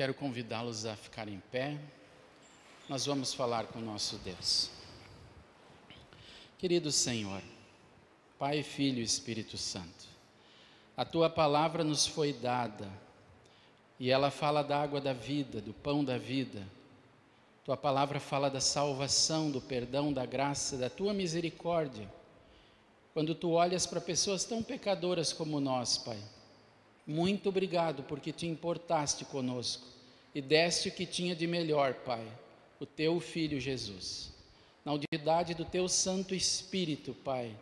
Quero convidá-los a ficar em pé. Nós vamos falar com o nosso Deus. Querido Senhor, Pai, Filho e Espírito Santo, a tua palavra nos foi dada e ela fala da água da vida, do pão da vida. Tua palavra fala da salvação, do perdão, da graça, da tua misericórdia. Quando tu olhas para pessoas tão pecadoras como nós, Pai, muito obrigado porque te importaste conosco e deste o que tinha de melhor, Pai, o teu filho Jesus. Na unidade do teu Santo Espírito, Pai,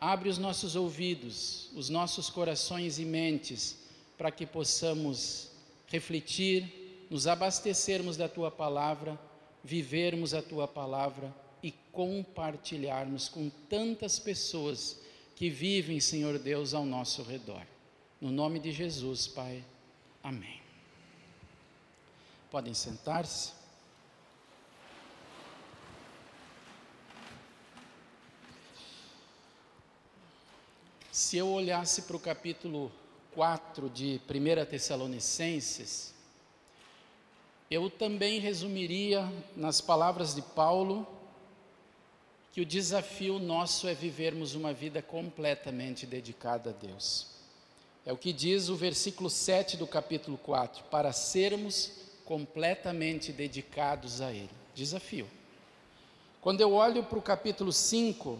abre os nossos ouvidos, os nossos corações e mentes, para que possamos refletir, nos abastecermos da tua palavra, vivermos a tua palavra e compartilharmos com tantas pessoas que vivem, Senhor Deus, ao nosso redor. No nome de Jesus, Pai. Amém. Podem sentar-se. Se eu olhasse para o capítulo 4 de 1 Tessalonicenses, eu também resumiria nas palavras de Paulo que o desafio nosso é vivermos uma vida completamente dedicada a Deus. É o que diz o versículo 7 do capítulo 4, para sermos completamente dedicados a Ele. Desafio. Quando eu olho para o capítulo 5,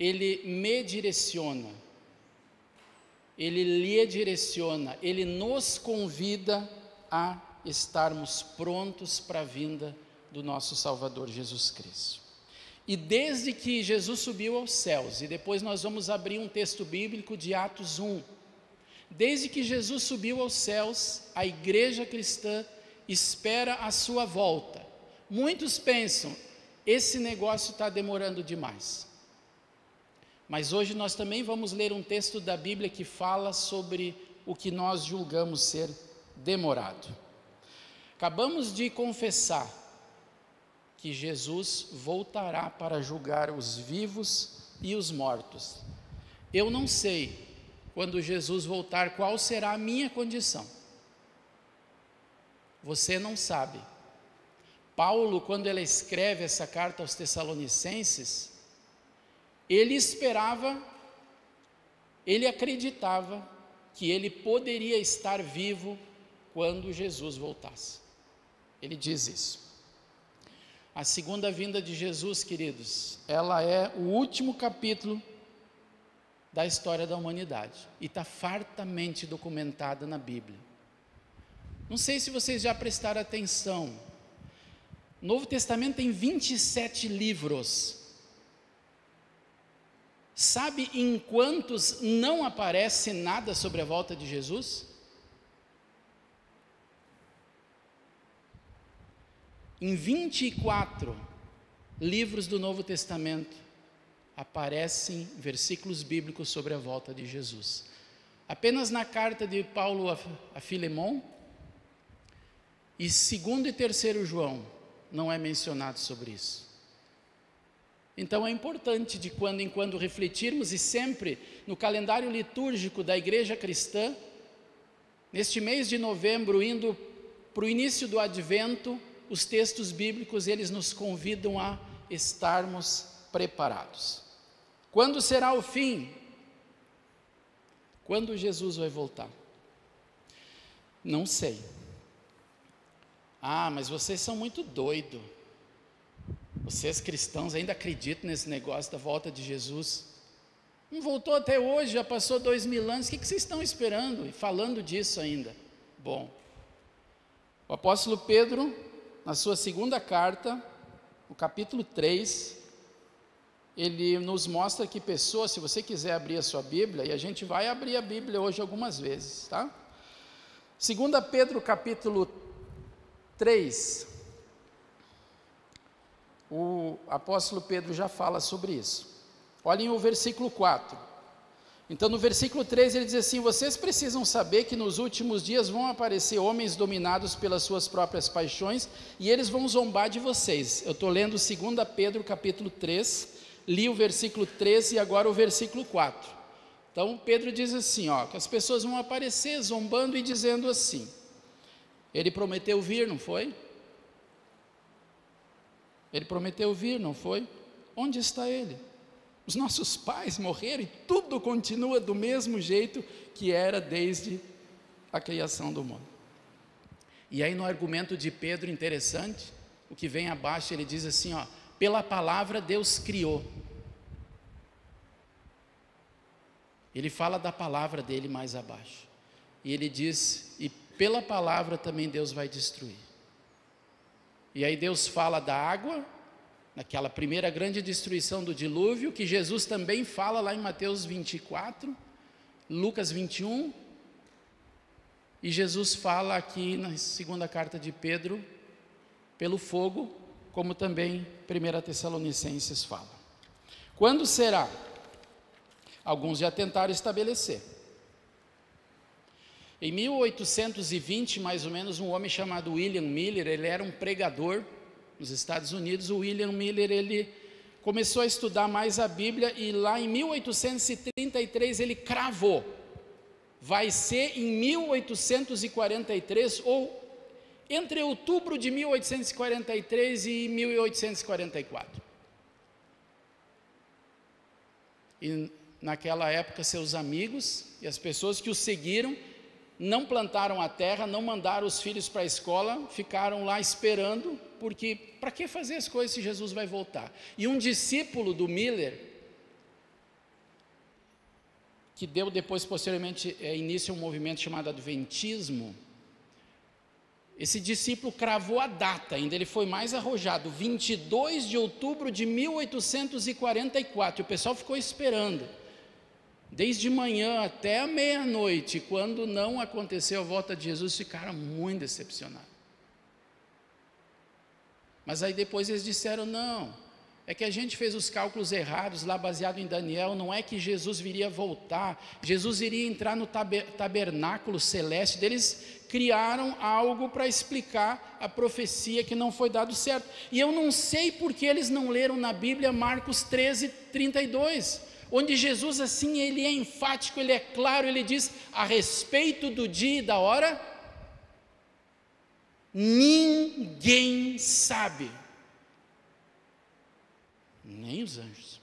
ele me direciona, ele lhe direciona, ele nos convida a estarmos prontos para a vinda do nosso Salvador Jesus Cristo. E desde que Jesus subiu aos céus, e depois nós vamos abrir um texto bíblico de Atos 1. Desde que Jesus subiu aos céus, a igreja cristã espera a sua volta. Muitos pensam, esse negócio está demorando demais. Mas hoje nós também vamos ler um texto da Bíblia que fala sobre o que nós julgamos ser demorado. Acabamos de confessar que Jesus voltará para julgar os vivos e os mortos. Eu não sei, quando Jesus voltar, qual será a minha condição. Você não sabe. Paulo, quando ele escreve essa carta aos Tessalonicenses, ele esperava, ele acreditava que ele poderia estar vivo quando Jesus voltasse. Ele diz isso. A segunda vinda de Jesus, queridos, ela é o último capítulo da história da humanidade e está fartamente documentada na Bíblia. Não sei se vocês já prestaram atenção. O Novo Testamento tem 27 livros. Sabe em quantos não aparece nada sobre a volta de Jesus? Em 24 livros do Novo Testamento aparecem versículos bíblicos sobre a volta de Jesus. Apenas na carta de Paulo a Filemon e segundo e terceiro João não é mencionado sobre isso. Então é importante de quando em quando refletirmos e sempre no calendário litúrgico da igreja cristã, neste mês de novembro, indo para o início do advento, os textos bíblicos eles nos convidam a estarmos preparados. Quando será o fim? Quando Jesus vai voltar? Não sei. Ah, mas vocês são muito doidos. Vocês cristãos ainda acreditam nesse negócio da volta de Jesus? Não voltou até hoje, já passou dois mil anos. O que vocês estão esperando e falando disso ainda? Bom, o apóstolo Pedro na sua segunda carta, no capítulo 3, ele nos mostra que pessoas, se você quiser abrir a sua Bíblia, e a gente vai abrir a Bíblia hoje algumas vezes, tá? Segunda Pedro capítulo 3, o apóstolo Pedro já fala sobre isso. Olhem o versículo 4. Então, no versículo 3 ele diz assim: Vocês precisam saber que nos últimos dias vão aparecer homens dominados pelas suas próprias paixões e eles vão zombar de vocês. Eu estou lendo 2 Pedro capítulo 3, li o versículo 3 e agora o versículo 4. Então, Pedro diz assim: ó, que as pessoas vão aparecer zombando e dizendo assim: Ele prometeu vir, não foi? Ele prometeu vir, não foi? Onde está ele? Os nossos pais morreram e tudo continua do mesmo jeito que era desde a criação do mundo. E aí no argumento de Pedro interessante, o que vem abaixo, ele diz assim, ó, pela palavra Deus criou. Ele fala da palavra dele mais abaixo. E ele diz, e pela palavra também Deus vai destruir. E aí Deus fala da água, naquela primeira grande destruição do dilúvio, que Jesus também fala lá em Mateus 24, Lucas 21, e Jesus fala aqui na segunda carta de Pedro, pelo fogo, como também 1 Tessalonicenses fala. Quando será? Alguns já tentaram estabelecer. Em 1820, mais ou menos, um homem chamado William Miller, ele era um pregador nos Estados Unidos. O William Miller, ele começou a estudar mais a Bíblia e lá em 1833 ele cravou vai ser em 1843 ou entre outubro de 1843 e 1844. E naquela época, seus amigos e as pessoas que o seguiram não plantaram a terra, não mandaram os filhos para a escola, ficaram lá esperando, porque para que fazer as coisas se Jesus vai voltar? E um discípulo do Miller, que deu depois, posteriormente, é, início a um movimento chamado Adventismo, esse discípulo cravou a data, ainda ele foi mais arrojado, 22 de outubro de 1844. E o pessoal ficou esperando, desde manhã até a meia-noite. Quando não aconteceu a volta de Jesus, ficaram muito decepcionados. Mas aí depois eles disseram: não, é que a gente fez os cálculos errados lá baseado em Daniel, não é que Jesus viria voltar, Jesus iria entrar no tabernáculo celeste, eles criaram algo para explicar a profecia que não foi dado certo. E eu não sei porque eles não leram na Bíblia Marcos 13, 32, onde Jesus assim, ele é enfático, ele é claro, ele diz a respeito do dia e da hora, ninguém sabe nem os anjos.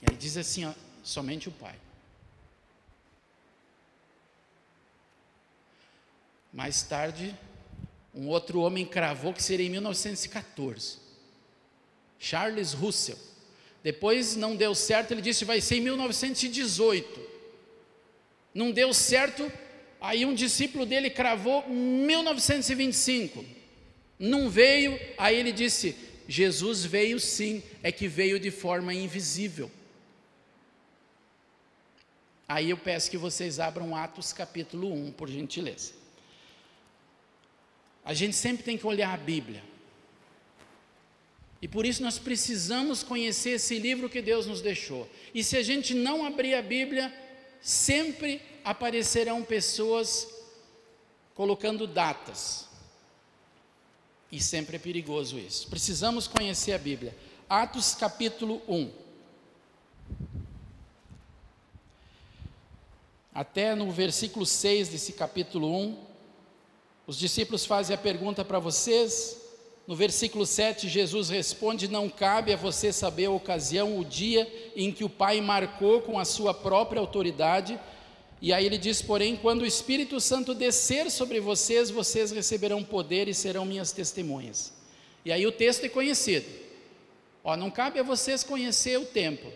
E aí diz assim: ó, somente o Pai. Mais tarde, um outro homem cravou que seria em 1914. Charles Russell. Depois não deu certo, ele disse vai ser em 1918. Não deu certo, aí um discípulo dele cravou 1925. Não veio, aí ele disse Jesus veio sim, é que veio de forma invisível. Aí eu peço que vocês abram Atos capítulo 1, por gentileza. A gente sempre tem que olhar a Bíblia. E por isso nós precisamos conhecer esse livro que Deus nos deixou. E se a gente não abrir a Bíblia, sempre aparecerão pessoas colocando datas. E sempre é perigoso isso. Precisamos conhecer a Bíblia. Atos capítulo 1. Até no versículo 6 desse capítulo 1, os discípulos fazem a pergunta para vocês. No versículo 7, Jesus responde: Não cabe a você saber a ocasião, o dia em que o Pai marcou com a sua própria autoridade e aí ele diz: Porém, quando o Espírito Santo descer sobre vocês, vocês receberão poder e serão minhas testemunhas. E aí o texto é conhecido. Ó, não cabe a vocês conhecer o tempo,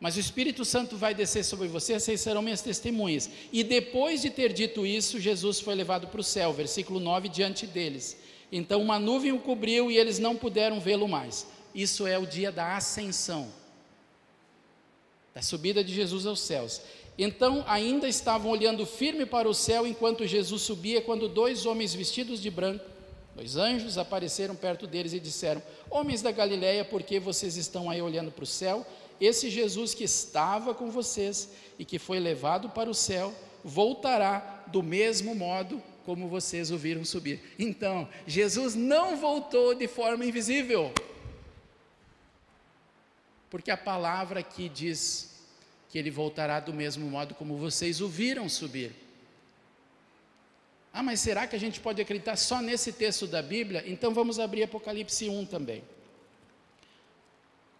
mas o Espírito Santo vai descer sobre vocês, vocês serão minhas testemunhas. E depois de ter dito isso, Jesus foi levado para o céu, versículo 9, diante deles. Então uma nuvem o cobriu e eles não puderam vê-lo mais. Isso é o dia da ascensão, da subida de Jesus aos céus. Então ainda estavam olhando firme para o céu enquanto Jesus subia, quando dois homens vestidos de branco, dois anjos, apareceram perto deles e disseram: Homens da Galileia, por que vocês estão aí olhando para o céu? Esse Jesus que estava com vocês e que foi levado para o céu, voltará do mesmo modo como vocês o viram subir. Então, Jesus não voltou de forma invisível. Porque a palavra aqui diz que ele voltará do mesmo modo como vocês o viram subir. Ah, mas será que a gente pode acreditar só nesse texto da Bíblia? Então vamos abrir Apocalipse 1 também.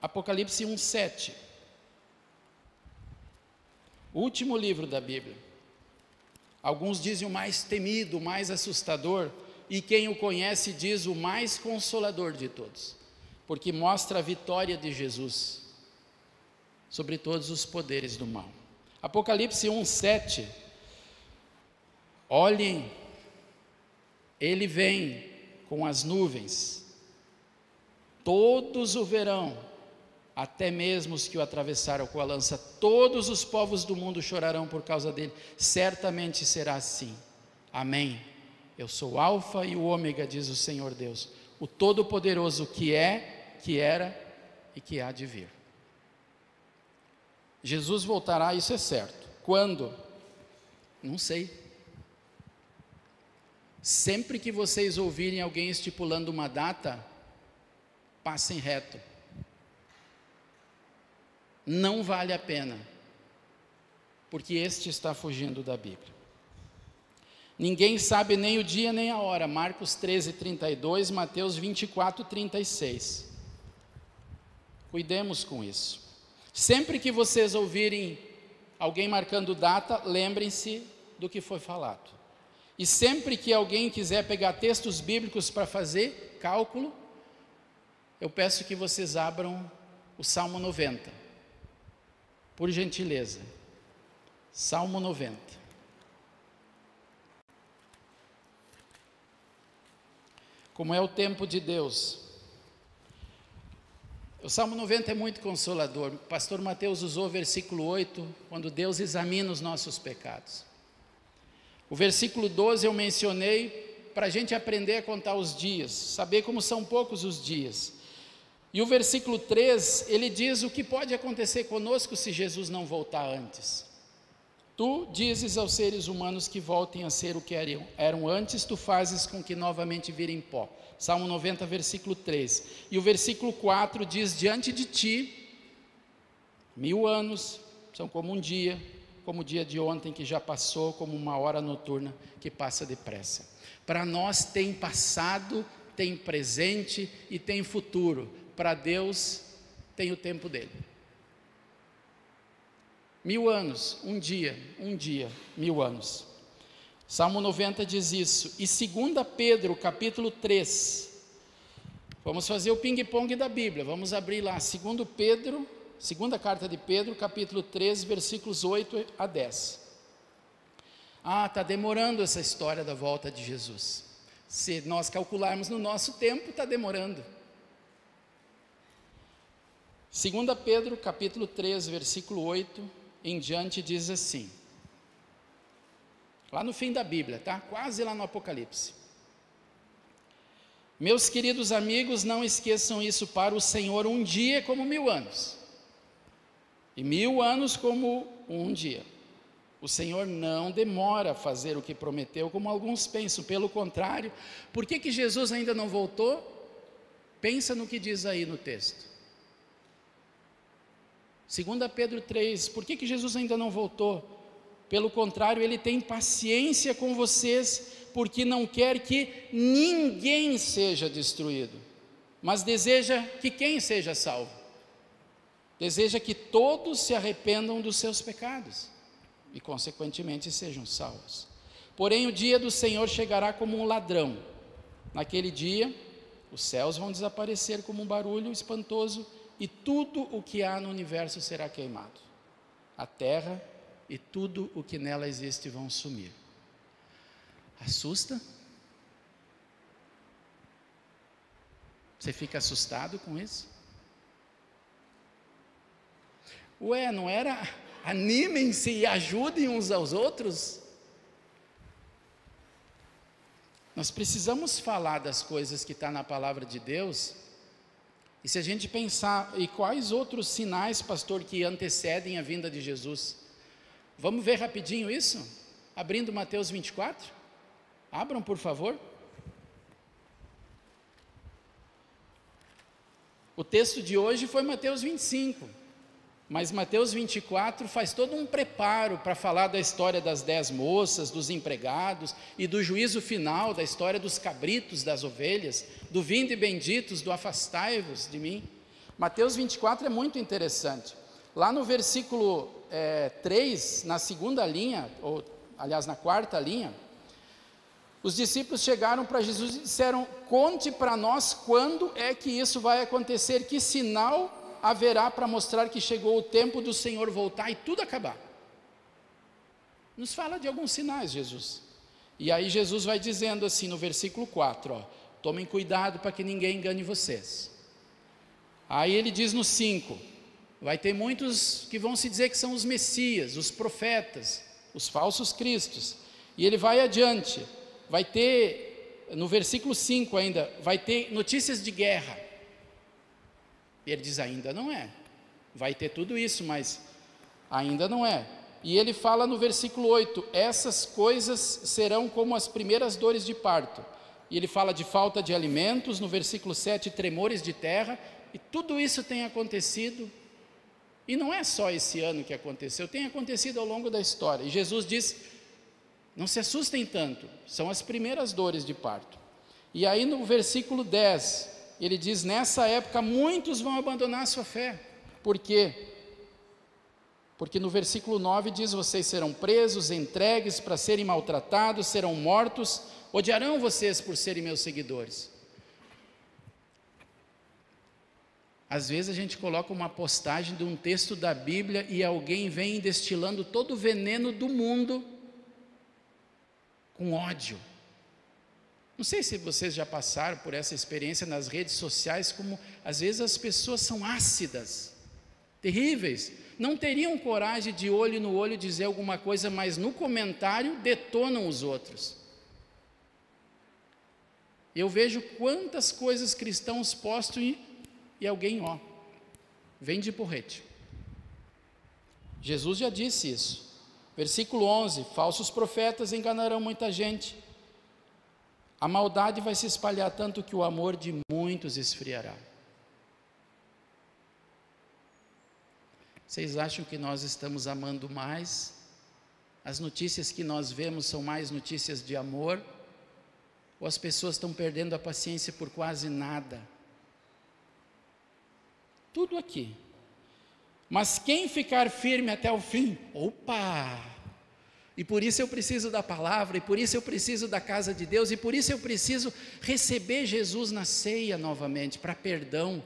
Apocalipse 1, 7. Último livro da Bíblia. Alguns dizem o mais temido, o mais assustador, e quem o conhece diz o mais consolador de todos, porque mostra a vitória de Jesus sobre todos os poderes do mal. Apocalipse 1, 7. Olhem, ele vem com as nuvens, todos o verão, até mesmo os que o atravessaram com a lança, todos os povos do mundo chorarão por causa dele, certamente será assim. Amém. Eu sou o Alfa e o Ômega, diz o Senhor Deus, o Todo-Poderoso que é, que era e que há de vir. Jesus voltará, isso é certo. Quando? Não sei. Sempre que vocês ouvirem alguém estipulando uma data, passem reto. Não vale a pena, porque este está fugindo da Bíblia. Ninguém sabe nem o dia nem a hora. Marcos 13, 32, Mateus 24, 36. Cuidemos com isso. Sempre que vocês ouvirem alguém marcando data, lembrem-se do que foi falado. E sempre que alguém quiser pegar textos bíblicos para fazer cálculo, eu peço que vocês abram o Salmo 90. Por gentileza. Salmo 90. como é o tempo de Deus. O Salmo 90 é muito consolador. O pastor Mateus usou o versículo 8, quando Deus examina os nossos pecados. O versículo 12 eu mencionei para a gente aprender a contar os dias, saber como são poucos os dias. E o versículo 3, ele diz o que pode acontecer conosco se Jesus não voltar antes. Tu dizes aos seres humanos que voltem a ser o que eram antes, tu fazes com que novamente virem pó. Salmo 90, versículo 3. E o versículo 4 diz: Diante de ti, mil anos são como um dia, como o dia de ontem que já passou, como uma hora noturna que passa depressa. Para nós tem passado, tem presente e tem futuro. Para Deus tem o tempo dele. Mil anos, um dia, um dia, mil anos. Salmo 90 diz isso. E 2 Pedro, capítulo 3. Vamos fazer o ping-pong da Bíblia. Vamos abrir lá. 2 Pedro, segunda carta de Pedro, capítulo 3, versículos 8 a 10. Ah, está demorando essa história da volta de Jesus. Se nós calcularmos no nosso tempo, está demorando. 2 Pedro, capítulo 3, versículo 8 em diante diz assim. Lá no fim da Bíblia, tá? Quase lá no Apocalipse. Meus queridos amigos, não esqueçam isso para o Senhor, um dia como mil anos, e mil anos como um dia. O Senhor não demora a fazer o que prometeu, como alguns pensam, pelo contrário, por que, que Jesus ainda não voltou? Pensa no que diz aí no texto. 2 Pedro 3, por que, que Jesus ainda não voltou? Pelo contrário, ele tem paciência com vocês, porque não quer que ninguém seja destruído, mas deseja que quem seja salvo? Deseja que todos se arrependam dos seus pecados e, consequentemente, sejam salvos. Porém, o dia do Senhor chegará como um ladrão. Naquele dia, os céus vão desaparecer como um barulho espantoso e tudo o que há no universo será queimado. A terra e tudo o que nela existe vão sumir. Assusta? Você fica assustado com isso? Ué, não era animem-se e ajudem uns aos outros? Nós precisamos falar das coisas que está na palavra de Deus e se a gente pensar, e quais outros sinais, pastor, que antecedem a vinda de Jesus? Vamos ver rapidinho isso? Abrindo Mateus 24. Abram, por favor. O texto de hoje foi Mateus 25. Mas Mateus 24 faz todo um preparo para falar da história das dez moças, dos empregados e do juízo final, da história dos cabritos, das ovelhas, do vinde benditos, do afastai-vos de mim. Mateus 24 é muito interessante. Lá no versículo é, 3, na segunda linha, ou aliás, na quarta linha, os discípulos chegaram para Jesus e disseram: Conte para nós quando é que isso vai acontecer, que sinal haverá para mostrar que chegou o tempo do Senhor voltar e tudo acabar. Nos fala de alguns sinais, Jesus. E aí Jesus vai dizendo assim no versículo 4, ó, tomem cuidado para que ninguém engane vocês. Aí ele diz no 5, vai ter muitos que vão se dizer que são os messias, os profetas, os falsos cristos. E ele vai adiante, vai ter no versículo 5 ainda, vai ter notícias de guerra. Ele diz: ainda não é. Vai ter tudo isso, mas ainda não é. E ele fala no versículo 8: essas coisas serão como as primeiras dores de parto. E ele fala de falta de alimentos, no versículo 7, tremores de terra, e tudo isso tem acontecido. E não é só esse ano que aconteceu, tem acontecido ao longo da história. E Jesus diz: não se assustem tanto, são as primeiras dores de parto. E aí no versículo 10, ele diz: nessa época muitos vão abandonar a sua fé. Por quê? Porque no versículo 9 diz: Vocês serão presos, entregues para serem maltratados, serão mortos, odiarão vocês por serem meus seguidores. Às vezes a gente coloca uma postagem de um texto da Bíblia e alguém vem destilando todo o veneno do mundo com ódio. Não sei se vocês já passaram por essa experiência nas redes sociais, como às vezes as pessoas são ácidas, terríveis, não teriam coragem de olho no olho dizer alguma coisa, mas no comentário detonam os outros. Eu vejo quantas coisas cristãos postam e, e alguém, ó, vem de porrete. Jesus já disse isso. Versículo 11: Falsos profetas enganarão muita gente a maldade vai se espalhar tanto que o amor de muitos esfriará. Vocês acham que nós estamos amando mais? As notícias que nós vemos são mais notícias de amor? Ou as pessoas estão perdendo a paciência por quase nada? Tudo aqui. Mas quem ficar firme até o fim, opa! E por isso eu preciso da palavra, e por isso eu preciso da casa de Deus, e por isso eu preciso receber Jesus na ceia novamente, para perdão.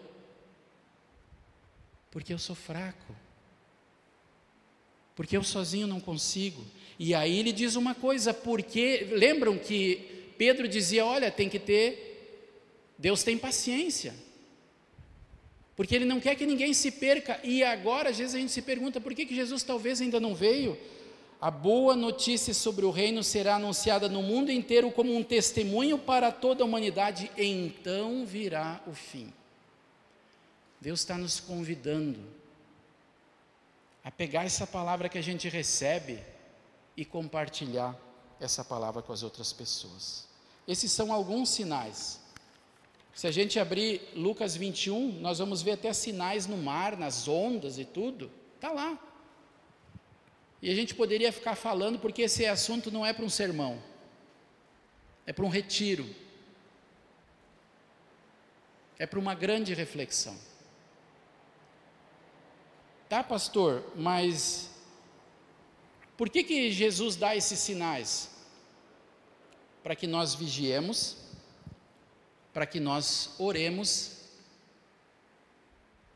Porque eu sou fraco. Porque eu sozinho não consigo. E aí ele diz uma coisa, porque lembram que Pedro dizia: olha, tem que ter, Deus tem paciência. Porque ele não quer que ninguém se perca. E agora, às vezes a gente se pergunta: por que, que Jesus talvez ainda não veio? A boa notícia sobre o reino será anunciada no mundo inteiro como um testemunho para toda a humanidade, então virá o fim. Deus está nos convidando a pegar essa palavra que a gente recebe e compartilhar essa palavra com as outras pessoas. Esses são alguns sinais. Se a gente abrir Lucas 21, nós vamos ver até sinais no mar, nas ondas e tudo. Está lá. E a gente poderia ficar falando, porque esse assunto não é para um sermão, é para um retiro, é para uma grande reflexão. Tá, pastor, mas por que, que Jesus dá esses sinais? Para que nós vigiemos, para que nós oremos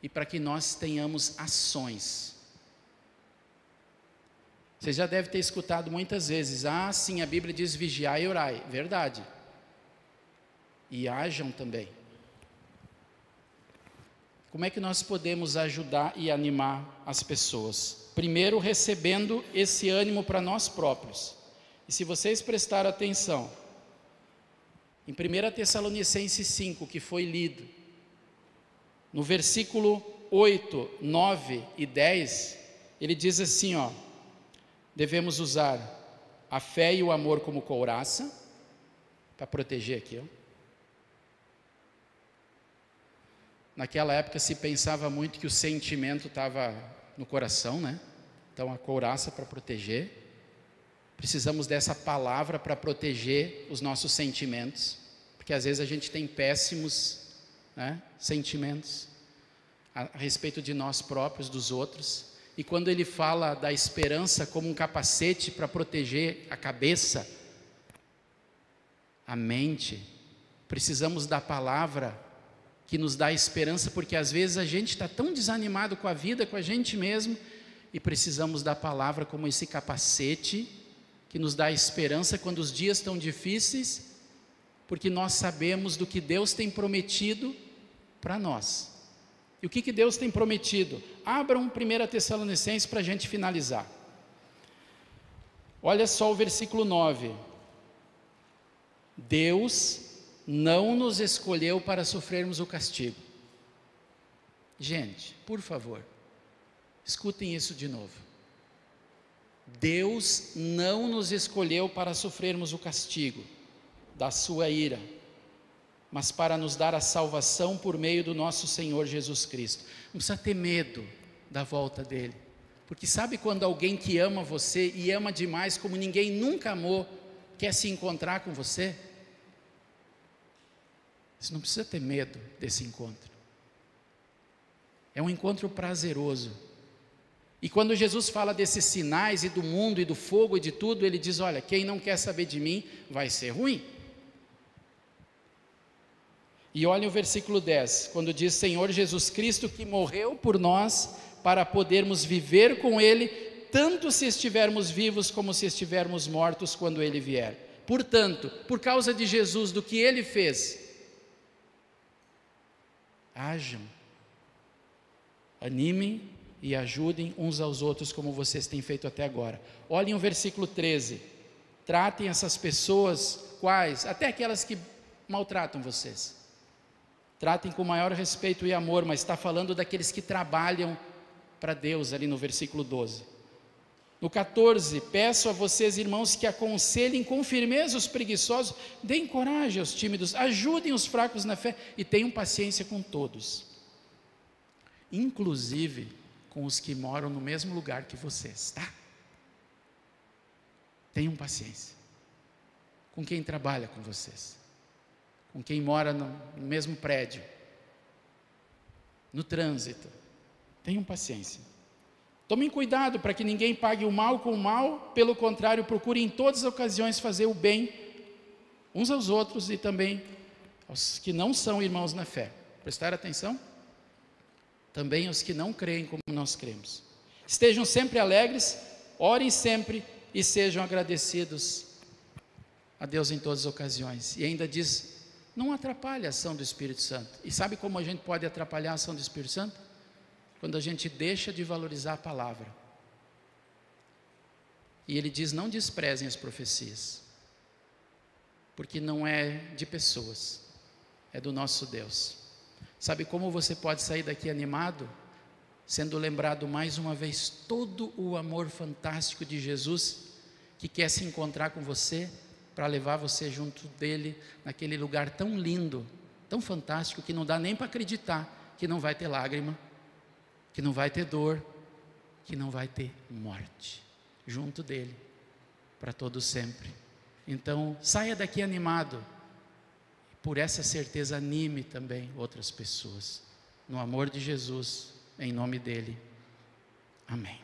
e para que nós tenhamos ações. Você já deve ter escutado muitas vezes: ah, sim, a Bíblia diz vigiar e orai. Verdade. E hajam também. Como é que nós podemos ajudar e animar as pessoas? Primeiro, recebendo esse ânimo para nós próprios. E se vocês prestarem atenção, em 1 Tessalonicenses 5, que foi lido, no versículo 8, 9 e 10, ele diz assim: ó devemos usar a fé e o amor como couraça, para proteger aqui. Ó. Naquela época se pensava muito que o sentimento estava no coração, né? Então a couraça para proteger. Precisamos dessa palavra para proteger os nossos sentimentos, porque às vezes a gente tem péssimos né, sentimentos a, a respeito de nós próprios, dos outros. E quando ele fala da esperança como um capacete para proteger a cabeça, a mente, precisamos da palavra que nos dá esperança, porque às vezes a gente está tão desanimado com a vida, com a gente mesmo, e precisamos da palavra como esse capacete que nos dá esperança quando os dias estão difíceis, porque nós sabemos do que Deus tem prometido para nós. E o que, que Deus tem prometido? Abram 1 Tessalonicenses para a gente finalizar. Olha só o versículo 9. Deus não nos escolheu para sofrermos o castigo. Gente, por favor, escutem isso de novo. Deus não nos escolheu para sofrermos o castigo da sua ira, mas para nos dar a salvação por meio do nosso Senhor Jesus Cristo. Não precisa ter medo da volta dele, porque sabe quando alguém que ama você e ama demais como ninguém nunca amou, quer se encontrar com você? Você não precisa ter medo desse encontro. É um encontro prazeroso. E quando Jesus fala desses sinais e do mundo e do fogo e de tudo, ele diz: Olha, quem não quer saber de mim vai ser ruim. E olhem o versículo 10, quando diz: Senhor Jesus Cristo que morreu por nós para podermos viver com Ele, tanto se estivermos vivos como se estivermos mortos quando Ele vier. Portanto, por causa de Jesus, do que Ele fez, Ajam. Animem e ajudem uns aos outros como vocês têm feito até agora. Olhem o versículo 13. Tratem essas pessoas, quais? Até aquelas que maltratam vocês. Tratem com maior respeito e amor, mas está falando daqueles que trabalham para Deus, ali no versículo 12. No 14, peço a vocês, irmãos, que aconselhem com firmeza os preguiçosos, deem coragem aos tímidos, ajudem os fracos na fé e tenham paciência com todos, inclusive com os que moram no mesmo lugar que vocês, tá? Tenham paciência com quem trabalha com vocês, com quem mora no, mesmo prédio, no trânsito. Tenham paciência. Tomem cuidado para que ninguém pague o mal com o mal, pelo contrário, procurem em todas as ocasiões fazer o bem uns aos outros e também aos que não são irmãos na fé. Prestar atenção? Também aos que não creem como nós cremos. Estejam sempre alegres, orem sempre e sejam agradecidos a Deus em todas as ocasiões. E ainda diz: não atrapalhe a ação do Espírito Santo. E sabe como a gente pode atrapalhar a ação do Espírito Santo? quando a gente deixa de valorizar a palavra. E ele diz: não desprezem as profecias, porque não é de pessoas, é do nosso Deus. Sabe como você pode sair daqui animado? Sendo lembrado mais uma vez todo o amor fantástico de Jesus, que quer se encontrar com você, para levar você junto dele, naquele lugar tão lindo, tão fantástico, que não dá nem para acreditar que não vai ter lágrima, que não vai ter dor, que não vai ter morte junto dele para todo sempre. Então, saia daqui animado. Por essa certeza anime também outras pessoas no amor de Jesus, em nome dele. Amém.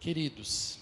Queridos,